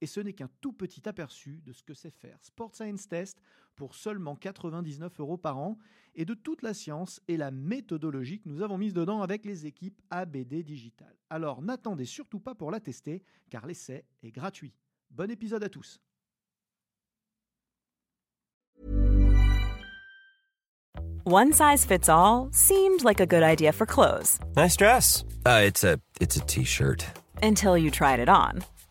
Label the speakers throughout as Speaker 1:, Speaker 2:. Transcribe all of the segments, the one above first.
Speaker 1: Et ce n'est qu'un tout petit aperçu de ce que c'est faire Sport Science Test pour seulement 99 euros par an et de toute la science et la méthodologie que nous avons mise dedans avec les équipes ABD Digital. Alors n'attendez surtout pas pour la tester car l'essai est gratuit. Bon épisode à tous.
Speaker 2: One size fits all seemed like a good idea for clothes
Speaker 3: Nice dress. Uh, it's a it's a t-shirt.
Speaker 2: until you tried it on.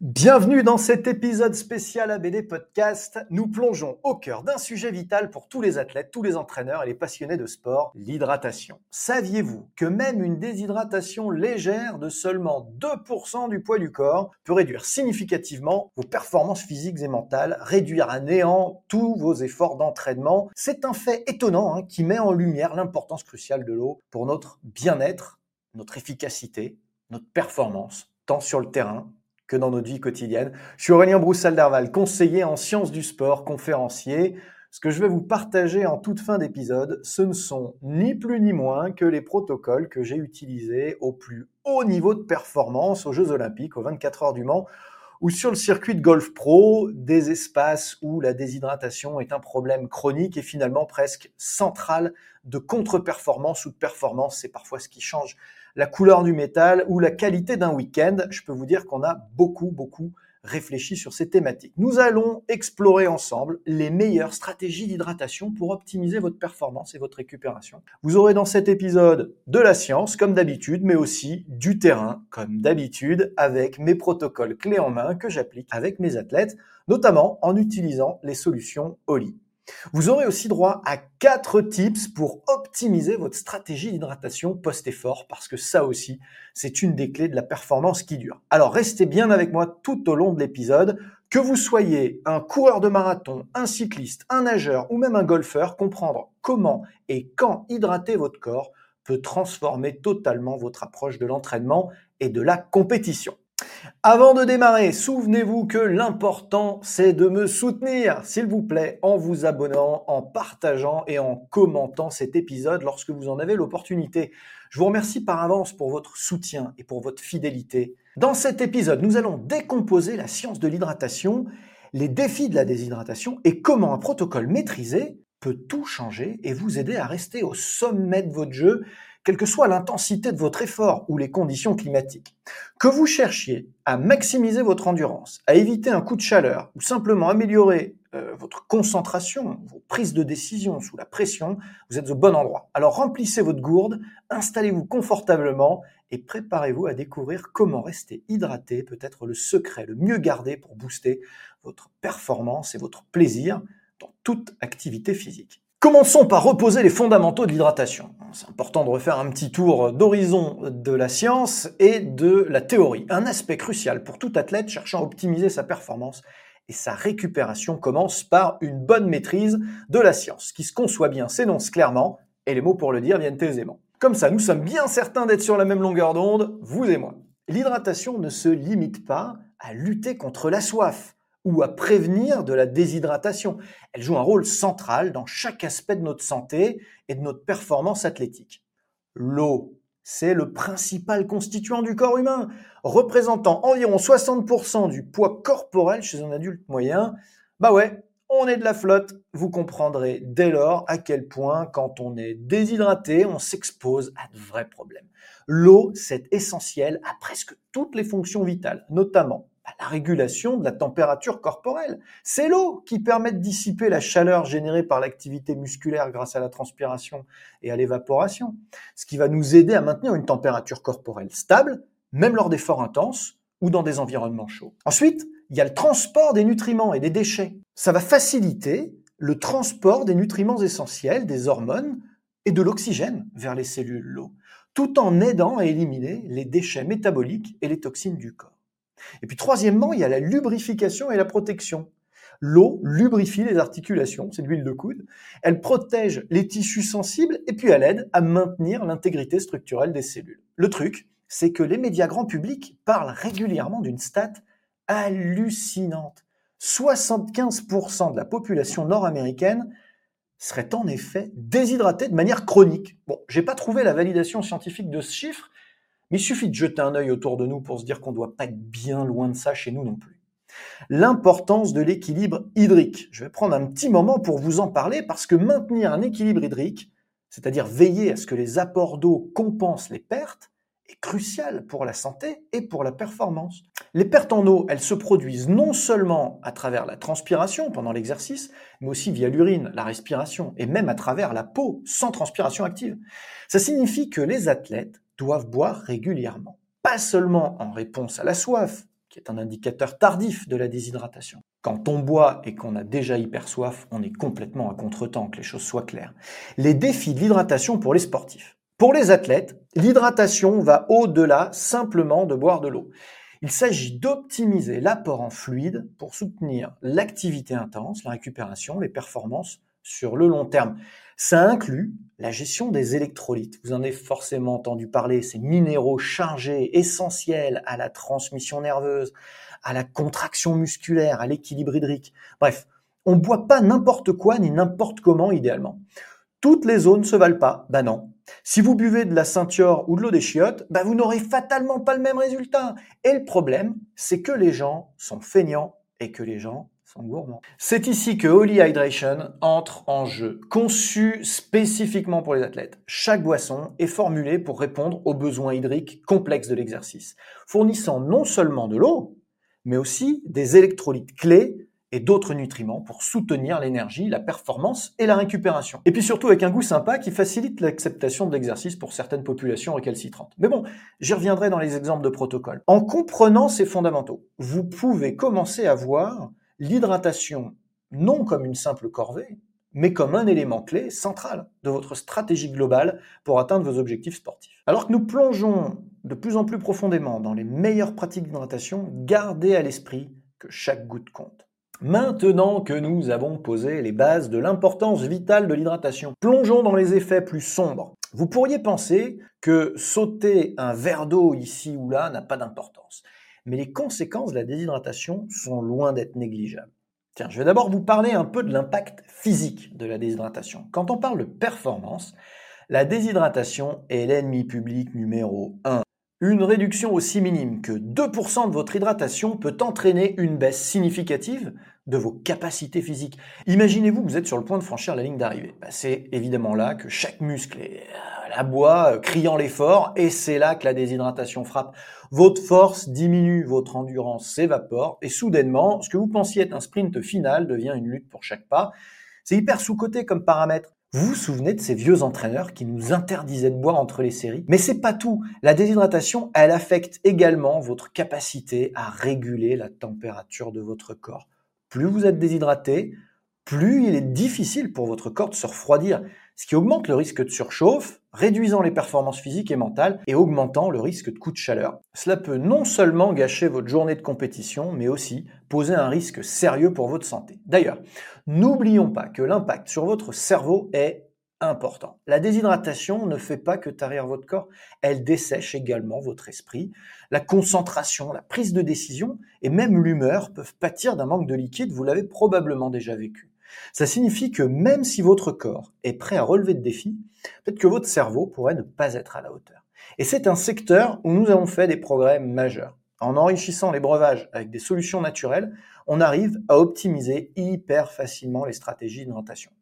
Speaker 1: Bienvenue dans cet épisode spécial ABD Podcast. Nous plongeons au cœur d'un sujet vital pour tous les athlètes, tous les entraîneurs et les passionnés de sport, l'hydratation. Saviez-vous que même une déshydratation légère de seulement 2% du poids du corps peut réduire significativement vos performances physiques et mentales, réduire à néant tous vos efforts d'entraînement? C'est un fait étonnant hein, qui met en lumière l'importance cruciale de l'eau pour notre bien-être, notre efficacité, notre performance, tant sur le terrain que dans notre vie quotidienne. Je suis Aurélien Broussal-Derval, conseiller en sciences du sport, conférencier. Ce que je vais vous partager en toute fin d'épisode, ce ne sont ni plus ni moins que les protocoles que j'ai utilisés au plus haut niveau de performance aux Jeux Olympiques, aux 24 heures du Mans, ou sur le circuit de golf pro, des espaces où la déshydratation est un problème chronique et finalement presque central de contre-performance ou de performance. C'est parfois ce qui change la couleur du métal ou la qualité d'un week-end. Je peux vous dire qu'on a beaucoup, beaucoup réfléchi sur ces thématiques. Nous allons explorer ensemble les meilleures stratégies d'hydratation pour optimiser votre performance et votre récupération. Vous aurez dans cet épisode de la science, comme d'habitude, mais aussi du terrain, comme d'habitude, avec mes protocoles clés en main que j'applique avec mes athlètes, notamment en utilisant les solutions OLI. Vous aurez aussi droit à quatre tips pour optimiser votre stratégie d'hydratation post-effort, parce que ça aussi, c'est une des clés de la performance qui dure. Alors restez bien avec moi tout au long de l'épisode. Que vous soyez un coureur de marathon, un cycliste, un nageur ou même un golfeur, comprendre comment et quand hydrater votre corps peut transformer totalement votre approche de l'entraînement et de la compétition. Avant de démarrer, souvenez-vous que l'important, c'est de me soutenir, s'il vous plaît, en vous abonnant, en partageant et en commentant cet épisode lorsque vous en avez l'opportunité. Je vous remercie par avance pour votre soutien et pour votre fidélité. Dans cet épisode, nous allons décomposer la science de l'hydratation, les défis de la déshydratation et comment un protocole maîtrisé peut tout changer et vous aider à rester au sommet de votre jeu quelle que soit l'intensité de votre effort ou les conditions climatiques. Que vous cherchiez à maximiser votre endurance, à éviter un coup de chaleur ou simplement améliorer euh, votre concentration, vos prises de décision sous la pression, vous êtes au bon endroit. Alors remplissez votre gourde, installez-vous confortablement et préparez-vous à découvrir comment rester hydraté peut être le secret le mieux gardé pour booster votre performance et votre plaisir dans toute activité physique. Commençons par reposer les fondamentaux de l'hydratation. C'est important de refaire un petit tour d'horizon de la science et de la théorie. Un aspect crucial pour tout athlète cherchant à optimiser sa performance et sa récupération commence par une bonne maîtrise de la science. qui se conçoit bien s'énonce clairement et les mots pour le dire viennent aisément. Comme ça, nous sommes bien certains d'être sur la même longueur d'onde, vous et moi. L'hydratation ne se limite pas à lutter contre la soif ou à prévenir de la déshydratation. Elle joue un rôle central dans chaque aspect de notre santé et de notre performance athlétique. L'eau, c'est le principal constituant du corps humain, représentant environ 60% du poids corporel chez un adulte moyen. Bah ouais, on est de la flotte. Vous comprendrez dès lors à quel point, quand on est déshydraté, on s'expose à de vrais problèmes. L'eau, c'est essentiel à presque toutes les fonctions vitales, notamment la régulation de la température corporelle. C'est l'eau qui permet de dissiper la chaleur générée par l'activité musculaire grâce à la transpiration et à l'évaporation, ce qui va nous aider à maintenir une température corporelle stable, même lors d'efforts intenses ou dans des environnements chauds. Ensuite, il y a le transport des nutriments et des déchets. Ça va faciliter le transport des nutriments essentiels, des hormones et de l'oxygène vers les cellules l'eau, tout en aidant à éliminer les déchets métaboliques et les toxines du corps. Et puis troisièmement, il y a la lubrification et la protection. L'eau lubrifie les articulations, c'est l'huile de coude. Elle protège les tissus sensibles et puis elle aide à maintenir l'intégrité structurelle des cellules. Le truc, c'est que les médias grand public parlent régulièrement d'une stat hallucinante. 75% de la population nord-américaine serait en effet déshydratée de manière chronique. Bon, j'ai pas trouvé la validation scientifique de ce chiffre, mais il suffit de jeter un œil autour de nous pour se dire qu'on ne doit pas être bien loin de ça chez nous non plus. L'importance de l'équilibre hydrique. Je vais prendre un petit moment pour vous en parler parce que maintenir un équilibre hydrique, c'est-à-dire veiller à ce que les apports d'eau compensent les pertes, est crucial pour la santé et pour la performance. Les pertes en eau, elles se produisent non seulement à travers la transpiration pendant l'exercice, mais aussi via l'urine, la respiration, et même à travers la peau, sans transpiration active. Ça signifie que les athlètes doivent boire régulièrement, pas seulement en réponse à la soif, qui est un indicateur tardif de la déshydratation. Quand on boit et qu'on a déjà hyper soif, on est complètement à contretemps, que les choses soient claires. Les défis de l'hydratation pour les sportifs. Pour les athlètes, l'hydratation va au-delà simplement de boire de l'eau. Il s'agit d'optimiser l'apport en fluide pour soutenir l'activité intense, la récupération, les performances sur le long terme. Ça inclut la gestion des électrolytes. Vous en avez forcément entendu parler, ces minéraux chargés, essentiels à la transmission nerveuse, à la contraction musculaire, à l'équilibre hydrique. Bref, on ne boit pas n'importe quoi ni n'importe comment idéalement. Toutes les zones ne se valent pas. Ben non. Si vous buvez de la ceinture ou de l'eau des chiottes, ben vous n'aurez fatalement pas le même résultat. Et le problème, c'est que les gens sont feignants et que les gens C'est ici que Holy Hydration entre en jeu. Conçu spécifiquement pour les athlètes, chaque boisson est formulée pour répondre aux besoins hydriques complexes de l'exercice, fournissant non seulement de l'eau, mais aussi des électrolytes clés et d'autres nutriments pour soutenir l'énergie, la performance et la récupération. Et puis surtout avec un goût sympa qui facilite l'acceptation de l'exercice pour certaines populations récalcitrantes. Mais bon, j'y reviendrai dans les exemples de protocole. En comprenant ces fondamentaux, vous pouvez commencer à voir l'hydratation non comme une simple corvée, mais comme un élément clé central de votre stratégie globale pour atteindre vos objectifs sportifs. Alors que nous plongeons de plus en plus profondément dans les meilleures pratiques d'hydratation, gardez à l'esprit que chaque goutte compte. Maintenant que nous avons posé les bases de l'importance vitale de l'hydratation, plongeons dans les effets plus sombres. Vous pourriez penser que sauter un verre d'eau ici ou là n'a pas d'importance, mais les conséquences de la déshydratation sont loin d'être négligeables. Tiens, je vais d'abord vous parler un peu de l'impact physique de la déshydratation. Quand on parle de performance, la déshydratation est l'ennemi public numéro 1. Une réduction aussi minime que 2% de votre hydratation peut entraîner une baisse significative de vos capacités physiques. Imaginez-vous que vous êtes sur le point de franchir la ligne d'arrivée. Bah, c'est évidemment là que chaque muscle est à la bois, euh, criant l'effort, et c'est là que la déshydratation frappe. Votre force diminue, votre endurance s'évapore, et soudainement, ce que vous pensiez être un sprint final devient une lutte pour chaque pas. C'est hyper sous-coté comme paramètre. Vous vous souvenez de ces vieux entraîneurs qui nous interdisaient de boire entre les séries? Mais c'est pas tout. La déshydratation, elle affecte également votre capacité à réguler la température de votre corps. Plus vous êtes déshydraté, plus il est difficile pour votre corps de se refroidir, ce qui augmente le risque de surchauffe, réduisant les performances physiques et mentales et augmentant le risque de coup de chaleur. Cela peut non seulement gâcher votre journée de compétition, mais aussi poser un risque sérieux pour votre santé. D'ailleurs, n'oublions pas que l'impact sur votre cerveau est important. La déshydratation ne fait pas que tarir votre corps, elle dessèche également votre esprit. La concentration, la prise de décision et même l'humeur peuvent pâtir d'un manque de liquide, vous l'avez probablement déjà vécu. Ça signifie que même si votre corps est prêt à relever de défis, peut-être que votre cerveau pourrait ne pas être à la hauteur. Et c'est un secteur où nous avons fait des progrès majeurs. En enrichissant les breuvages avec des solutions naturelles, on arrive à optimiser hyper facilement les stratégies d'hydratation.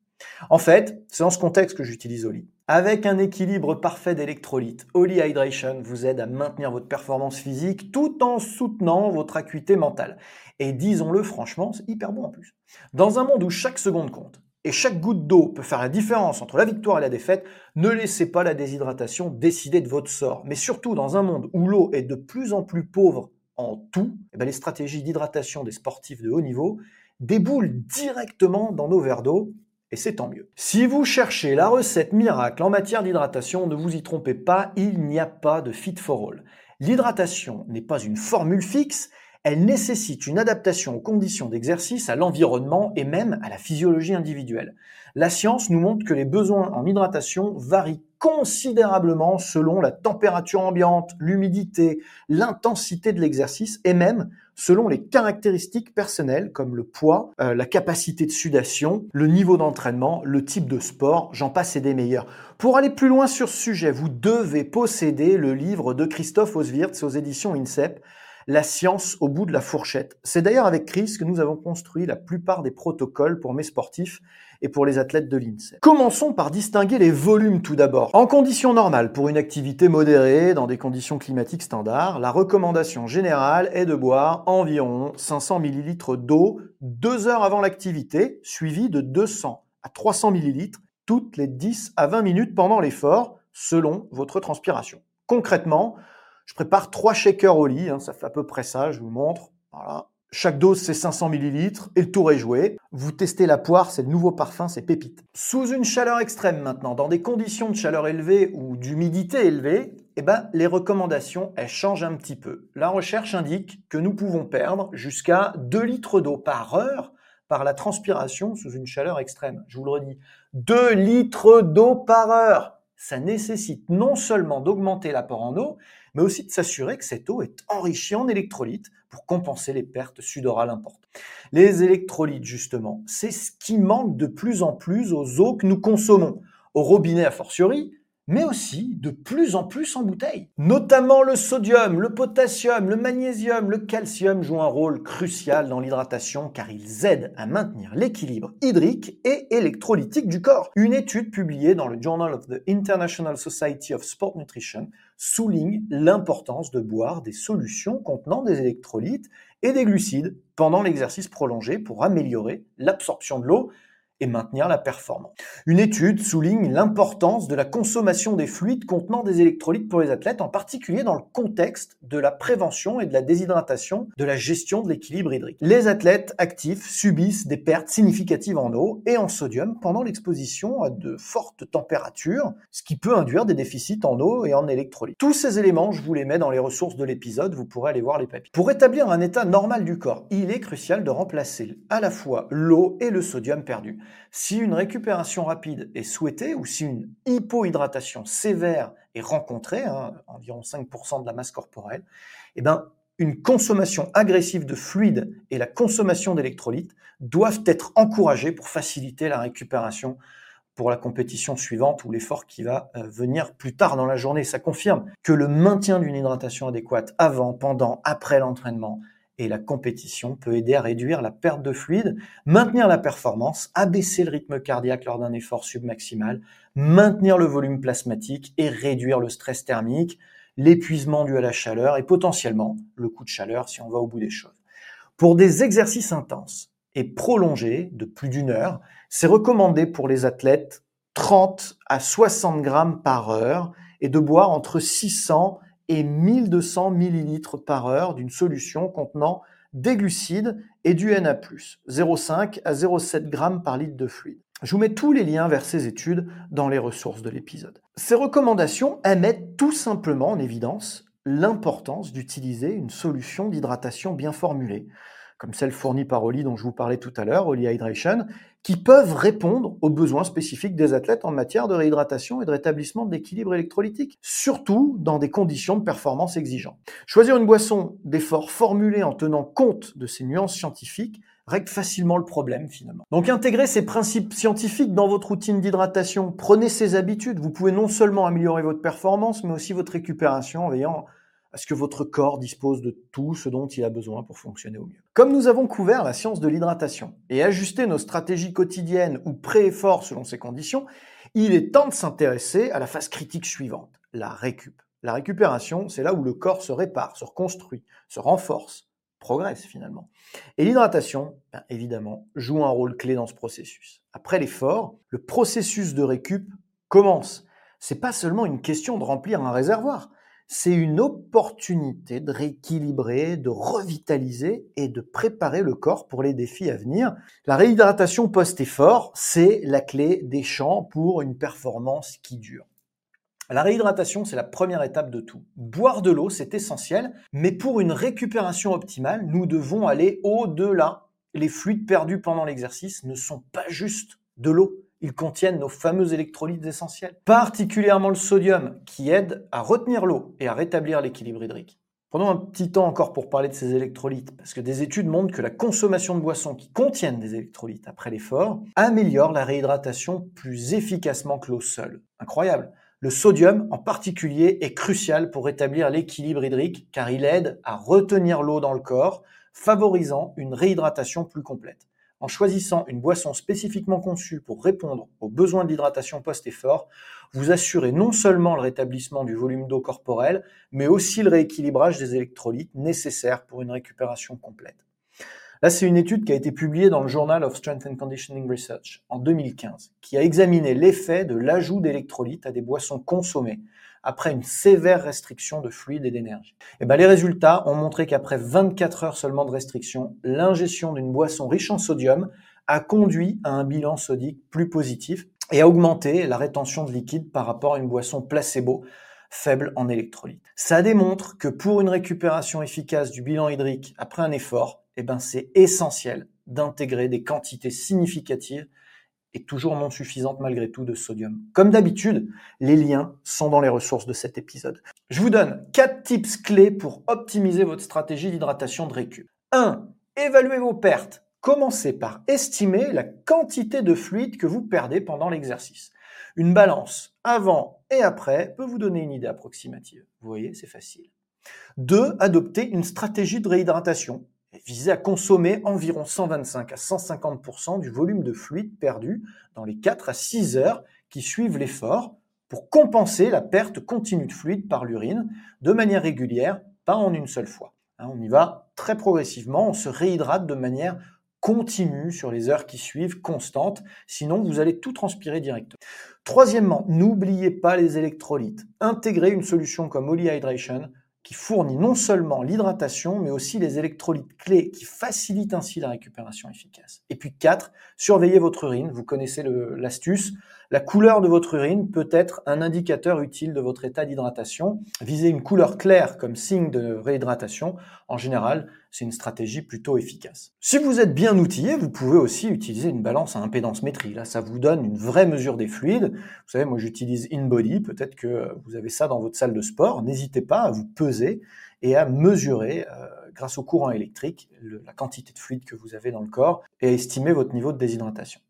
Speaker 1: En fait, c'est dans ce contexte que j'utilise Oli. Avec un équilibre parfait d'électrolytes, Holy Hydration vous aide à maintenir votre performance physique tout en soutenant votre acuité mentale. Et disons-le franchement, c'est hyper bon en plus. Dans un monde où chaque seconde compte, et chaque goutte d'eau peut faire la différence entre la victoire et la défaite, ne laissez pas la déshydratation décider de votre sort. Mais surtout, dans un monde où l'eau est de plus en plus pauvre en tout, eh ben, les stratégies d'hydratation des sportifs de haut niveau déboulent directement dans nos verres d'eau, et c'est tant mieux. Si vous cherchez la recette miracle en matière d'hydratation, ne vous y trompez pas, il n'y a pas de fit for all. L'hydratation n'est pas une formule fixe, elle nécessite une adaptation aux conditions d'exercice, à l'environnement et même à la physiologie individuelle. La science nous montre que les besoins en hydratation varient considérablement selon la température ambiante, l'humidité, l'intensité de l'exercice et même selon les caractéristiques personnelles comme le poids, euh, la capacité de sudation, le niveau d'entraînement, le type de sport, j'en passe et des meilleurs. Pour aller plus loin sur ce sujet, vous devez posséder le livre de Christophe Oswirtz aux éditions INSEP, la science au bout de la fourchette. C'est d'ailleurs avec Chris que nous avons construit la plupart des protocoles pour mes sportifs et pour les athlètes de l'INSEE. Commençons par distinguer les volumes tout d'abord. En conditions normales, pour une activité modérée, dans des conditions climatiques standards, la recommandation générale est de boire environ 500 ml d'eau deux heures avant l'activité, suivi de 200 à 300 ml toutes les 10 à 20 minutes pendant l'effort, selon votre transpiration. Concrètement, je prépare trois shakers au lit, hein, ça fait à peu près ça, je vous montre. Voilà. Chaque dose, c'est 500 ml et le tour est joué. Vous testez la poire, c'est le nouveau parfum, c'est pépite. Sous une chaleur extrême maintenant, dans des conditions de chaleur élevée ou d'humidité élevée, eh ben, les recommandations, elles changent un petit peu. La recherche indique que nous pouvons perdre jusqu'à 2 litres d'eau par heure par la transpiration sous une chaleur extrême. Je vous le redis, 2 litres d'eau par heure ça nécessite non seulement d'augmenter l'apport en eau, mais aussi de s'assurer que cette eau est enrichie en électrolytes pour compenser les pertes sudorales importantes. Les électrolytes, justement, c'est ce qui manque de plus en plus aux eaux que nous consommons, au robinet a fortiori, mais aussi de plus en plus en bouteille. Notamment le sodium, le potassium, le magnésium, le calcium jouent un rôle crucial dans l'hydratation car ils aident à maintenir l'équilibre hydrique et électrolytique du corps. Une étude publiée dans le Journal of the International Society of Sport Nutrition souligne l'importance de boire des solutions contenant des électrolytes et des glucides pendant l'exercice prolongé pour améliorer l'absorption de l'eau et maintenir la performance. Une étude souligne l'importance de la consommation des fluides contenant des électrolytes pour les athlètes, en particulier dans le contexte de la prévention et de la déshydratation, de la gestion de l'équilibre hydrique. Les athlètes actifs subissent des pertes significatives en eau et en sodium pendant l'exposition à de fortes températures, ce qui peut induire des déficits en eau et en électrolytes. Tous ces éléments, je vous les mets dans les ressources de l'épisode, vous pourrez aller voir les papiers. Pour établir un état normal du corps, il est crucial de remplacer à la fois l'eau et le sodium perdu. Si une récupération rapide est souhaitée ou si une hypohydratation sévère est rencontrée, hein, environ 5% de la masse corporelle, eh ben, une consommation agressive de fluides et la consommation d'électrolytes doivent être encouragées pour faciliter la récupération pour la compétition suivante ou l'effort qui va euh, venir plus tard dans la journée. Ça confirme que le maintien d'une hydratation adéquate avant, pendant, après l'entraînement et la compétition peut aider à réduire la perte de fluide, maintenir la performance, abaisser le rythme cardiaque lors d'un effort submaximal, maintenir le volume plasmatique et réduire le stress thermique, l'épuisement dû à la chaleur et potentiellement le coup de chaleur si on va au bout des choses. Pour des exercices intenses et prolongés de plus d'une heure, c'est recommandé pour les athlètes 30 à 60 grammes par heure et de boire entre 600 et 1200 millilitres par heure d'une solution contenant des glucides et du Na+, 0,5 à 0,7 grammes par litre de fluide. Je vous mets tous les liens vers ces études dans les ressources de l'épisode. Ces recommandations mettent tout simplement en évidence l'importance d'utiliser une solution d'hydratation bien formulée, comme celle fournie par Oli dont je vous parlais tout à l'heure, Oli Hydration, qui peuvent répondre aux besoins spécifiques des athlètes en matière de réhydratation et de rétablissement de l'équilibre électrolytique, surtout dans des conditions de performance exigeantes. Choisir une boisson d'effort formulée en tenant compte de ces nuances scientifiques règle facilement le problème finalement. Donc intégrez ces principes scientifiques dans votre routine d'hydratation, prenez ces habitudes, vous pouvez non seulement améliorer votre performance, mais aussi votre récupération en veillant à ce que votre corps dispose de tout ce dont il a besoin pour fonctionner au mieux. Comme nous avons couvert la science de l'hydratation et ajusté nos stratégies quotidiennes ou pré-efforts selon ces conditions, il est temps de s'intéresser à la phase critique suivante, la récup. La récupération, c'est là où le corps se répare, se reconstruit, se renforce, progresse finalement. Et l'hydratation, ben, évidemment, joue un rôle clé dans ce processus. Après l'effort, le processus de récup commence. C'est pas seulement une question de remplir un réservoir, c'est une opportunité de rééquilibrer, de revitaliser et de préparer le corps pour les défis à venir. La réhydratation post-effort, c'est la clé des champs pour une performance qui dure. La réhydratation, c'est la première étape de tout. Boire de l'eau, c'est essentiel, mais pour une récupération optimale, nous devons aller au-delà. Les fluides perdus pendant l'exercice ne sont pas juste de l'eau. Ils contiennent nos fameux électrolytes essentiels, particulièrement le sodium, qui aide à retenir l'eau et à rétablir l'équilibre hydrique. Prenons un petit temps encore pour parler de ces électrolytes, parce que des études montrent que la consommation de boissons qui contiennent des électrolytes après l'effort améliore la réhydratation plus efficacement que l'eau seule. Incroyable le sodium, en particulier, est crucial pour rétablir l'équilibre hydrique car il aide à retenir l'eau dans le corps, favorisant une réhydratation plus complète. En choisissant une boisson spécifiquement conçue pour répondre aux besoins d'hydratation post-effort, vous assurez non seulement le rétablissement du volume d'eau corporel, mais aussi le rééquilibrage des électrolytes nécessaires pour une récupération complète. Là, c'est une étude qui a été publiée dans le Journal of Strength and Conditioning Research en 2015, qui a examiné l'effet de l'ajout d'électrolytes à des boissons consommées après une sévère restriction de fluide et d'énergie. Eh ben, les résultats ont montré qu'après 24 heures seulement de restriction, l'ingestion d'une boisson riche en sodium a conduit à un bilan sodique plus positif et a augmenté la rétention de liquide par rapport à une boisson placebo faible en électrolytes. Ça démontre que pour une récupération efficace du bilan hydrique après un effort, eh ben c'est essentiel d'intégrer des quantités significatives et toujours non suffisantes malgré tout de sodium. Comme d'habitude, les liens sont dans les ressources de cet épisode. Je vous donne quatre tips clés pour optimiser votre stratégie d'hydratation de récup. 1. Évaluez vos pertes. Commencez par estimer la quantité de fluide que vous perdez pendant l'exercice. Une balance avant et après peut vous donner une idée approximative. Vous voyez, c'est facile. 2. Adoptez une stratégie de réhydratation visait à consommer environ 125 à 150% du volume de fluide perdu dans les 4 à 6 heures qui suivent l'effort pour compenser la perte continue de fluide par l'urine de manière régulière, pas en une seule fois. Hein, on y va très progressivement, on se réhydrate de manière continue sur les heures qui suivent, constante, sinon vous allez tout transpirer directement. Troisièmement, n'oubliez pas les électrolytes. Intégrez une solution comme Holy Hydration qui fournit non seulement l'hydratation, mais aussi les électrolytes clés qui facilitent ainsi la récupération efficace. Et puis 4, surveillez votre urine. Vous connaissez l'astuce. La couleur de votre urine peut être un indicateur utile de votre état d'hydratation. Visez une couleur claire comme signe de réhydratation. En général, c'est une stratégie plutôt efficace. Si vous êtes bien outillé, vous pouvez aussi utiliser une balance à impédance métrie. Là, ça vous donne une vraie mesure des fluides. Vous savez, moi j'utilise InBody. Peut-être que vous avez ça dans votre salle de sport. N'hésitez pas à vous peser et à mesurer, euh, grâce au courant électrique, la quantité de fluide que vous avez dans le corps et à estimer votre niveau de déshydratation.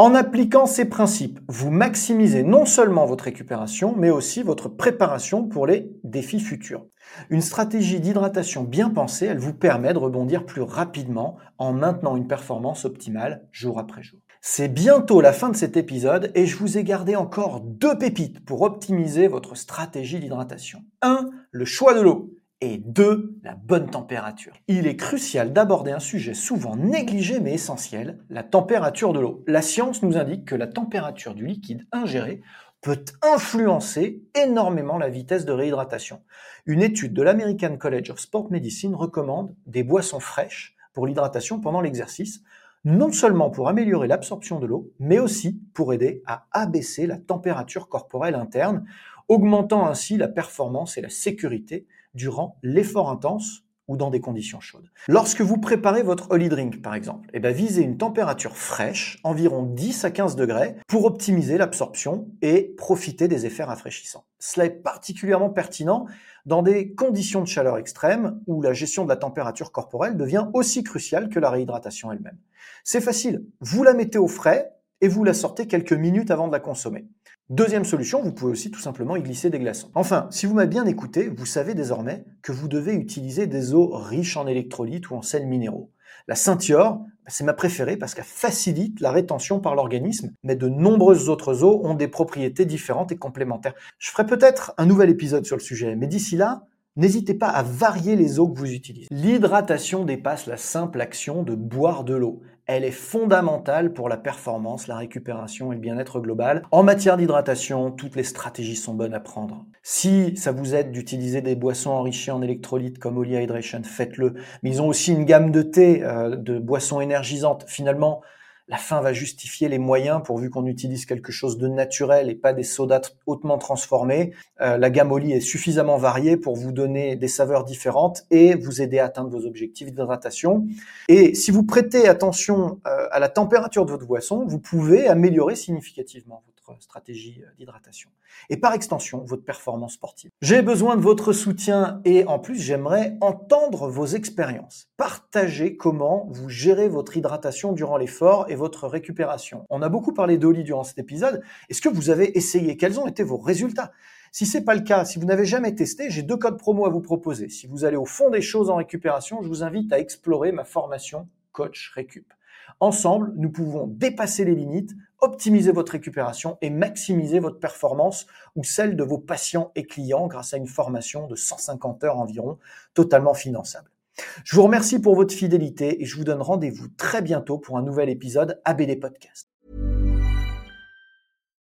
Speaker 1: En appliquant ces principes, vous maximisez non seulement votre récupération, mais aussi votre préparation pour les défis futurs. Une stratégie d'hydratation bien pensée, elle vous permet de rebondir plus rapidement en maintenant une performance optimale jour après jour. C'est bientôt la fin de cet épisode et je vous ai gardé encore deux pépites pour optimiser votre stratégie d'hydratation. 1. Le choix de l'eau et deux, la bonne température. Il est crucial d'aborder un sujet souvent négligé mais essentiel, la température de l'eau. La science nous indique que la température du liquide ingéré peut influencer énormément la vitesse de réhydratation. Une étude de l'American College of Sport Medicine recommande des boissons fraîches pour l'hydratation pendant l'exercice, non seulement pour améliorer l'absorption de l'eau, mais aussi pour aider à abaisser la température corporelle interne, augmentant ainsi la performance et la sécurité durant l'effort intense ou dans des conditions chaudes. Lorsque vous préparez votre holy drink, par exemple, eh bien, visez une température fraîche, environ 10 à 15 degrés, pour optimiser l'absorption et profiter des effets rafraîchissants. Cela est particulièrement pertinent dans des conditions de chaleur extrême où la gestion de la température corporelle devient aussi cruciale que la réhydratation elle-même. C'est facile, vous la mettez au frais et vous la sortez quelques minutes avant de la consommer. Deuxième solution, vous pouvez aussi tout simplement y glisser des glaçons. Enfin, si vous m'avez bien écouté, vous savez désormais que vous devez utiliser des eaux riches en électrolytes ou en sels minéraux. La Ceintior, bah, c'est ma préférée parce qu'elle facilite la rétention par l'organisme, mais de nombreuses autres eaux ont des propriétés différentes et complémentaires. Je ferai peut-être un nouvel épisode sur le sujet, mais d'ici là, N'hésitez pas à varier les eaux que vous utilisez. L'hydratation dépasse la simple action de boire de l'eau. Elle est fondamentale pour la performance, la récupération et le bien-être global. En matière d'hydratation, toutes les stratégies sont bonnes à prendre. Si ça vous aide d'utiliser des boissons enrichies en électrolytes comme Oli Hydration, faites-le. Mais ils ont aussi une gamme de thé, euh, de boissons énergisantes. Finalement, la fin va justifier les moyens pourvu qu'on utilise quelque chose de naturel et pas des sodas hautement transformés. Euh, la gamme Oli est suffisamment variée pour vous donner des saveurs différentes et vous aider à atteindre vos objectifs d'hydratation. Et si vous prêtez attention euh, à la température de votre boisson, vous pouvez améliorer significativement votre stratégie euh, d'hydratation et par extension votre performance sportive. J'ai besoin de votre soutien et en plus j'aimerais entendre vos expériences. Partagez comment vous gérez votre hydratation durant l'effort et votre récupération. On a beaucoup parlé d'Oli durant cet épisode. Est-ce que vous avez essayé? Quels ont été vos résultats? Si c'est pas le cas, si vous n'avez jamais testé, j'ai deux codes promo à vous proposer. Si vous allez au fond des choses en récupération, je vous invite à explorer ma formation Coach Récup. Ensemble, nous pouvons dépasser les limites, optimiser votre récupération et maximiser votre performance ou celle de vos patients et clients grâce à une formation de 150 heures environ, totalement finançable. Je vous remercie pour votre fidélité et je vous donne rendez-vous très bientôt pour un nouvel épisode ABD Podcast.